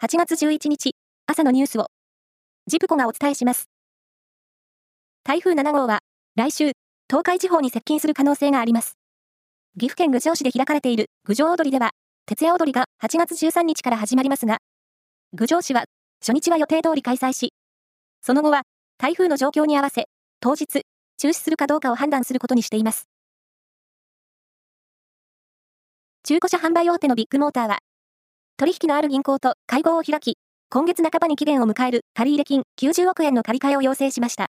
8月11日、朝のニュースを、ジプコがお伝えします。台風7号は、来週、東海地方に接近する可能性があります。岐阜県郡上市で開かれている郡上踊りでは、徹夜踊りが8月13日から始まりますが、郡上市は、初日は予定通り開催し、その後は、台風の状況に合わせ、当日、中止するかどうかを判断することにしています。中古車販売大手のビッグモーターは、取引のある銀行と会合を開き、今月半ばに期限を迎える借入金90億円の借り換えを要請しました。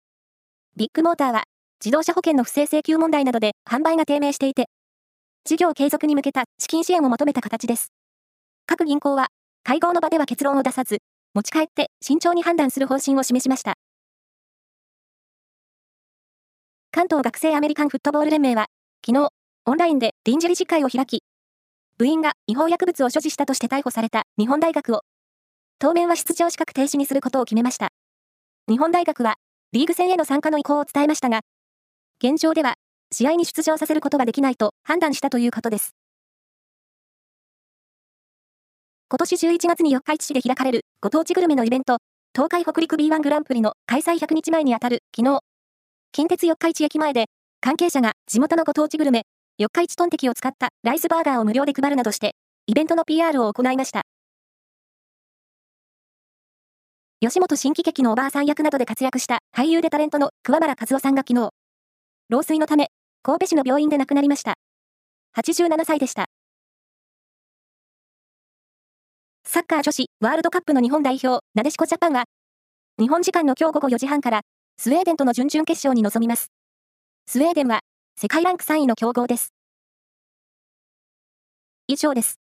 ビッグモーターは、自動車保険の不正請求問題などで販売が低迷していて、事業継続に向けた資金支援を求めた形です。各銀行は、会合の場では結論を出さず、持ち帰って慎重に判断する方針を示しました。関東学生アメリカンフットボール連盟は、昨日、オンラインで臨時理事会を開き、部員が違法薬物を所持したとして逮捕された日本大学を、当面は出場資格停止にすることを決めました。日本大学は、リーグ戦への参加の意向を伝えましたが、現状では、試合に出場させることができないと判断したということです。今年11月に四日市市で開かれるご当地グルメのイベント、東海北陸 B1 グランプリの開催100日前にあたる昨日、近鉄四日市駅前で、関係者が地元のご当地グルメ、四日市トンテキを使ったライスバーガーを無料で配るなどして、イベントの PR を行いました。吉本新喜劇のおばあさん役などで活躍した俳優でタレントの桑原和夫さんが昨日、老衰のため、神戸市の病院で亡くなりました。87歳でした。サッカー女子ワールドカップの日本代表、なでしこジャパンは、日本時間の今日午後4時半から、スウェーデンとの準々決勝に臨みます。スウェーデンは、世界ランク3位の強豪です。以上です。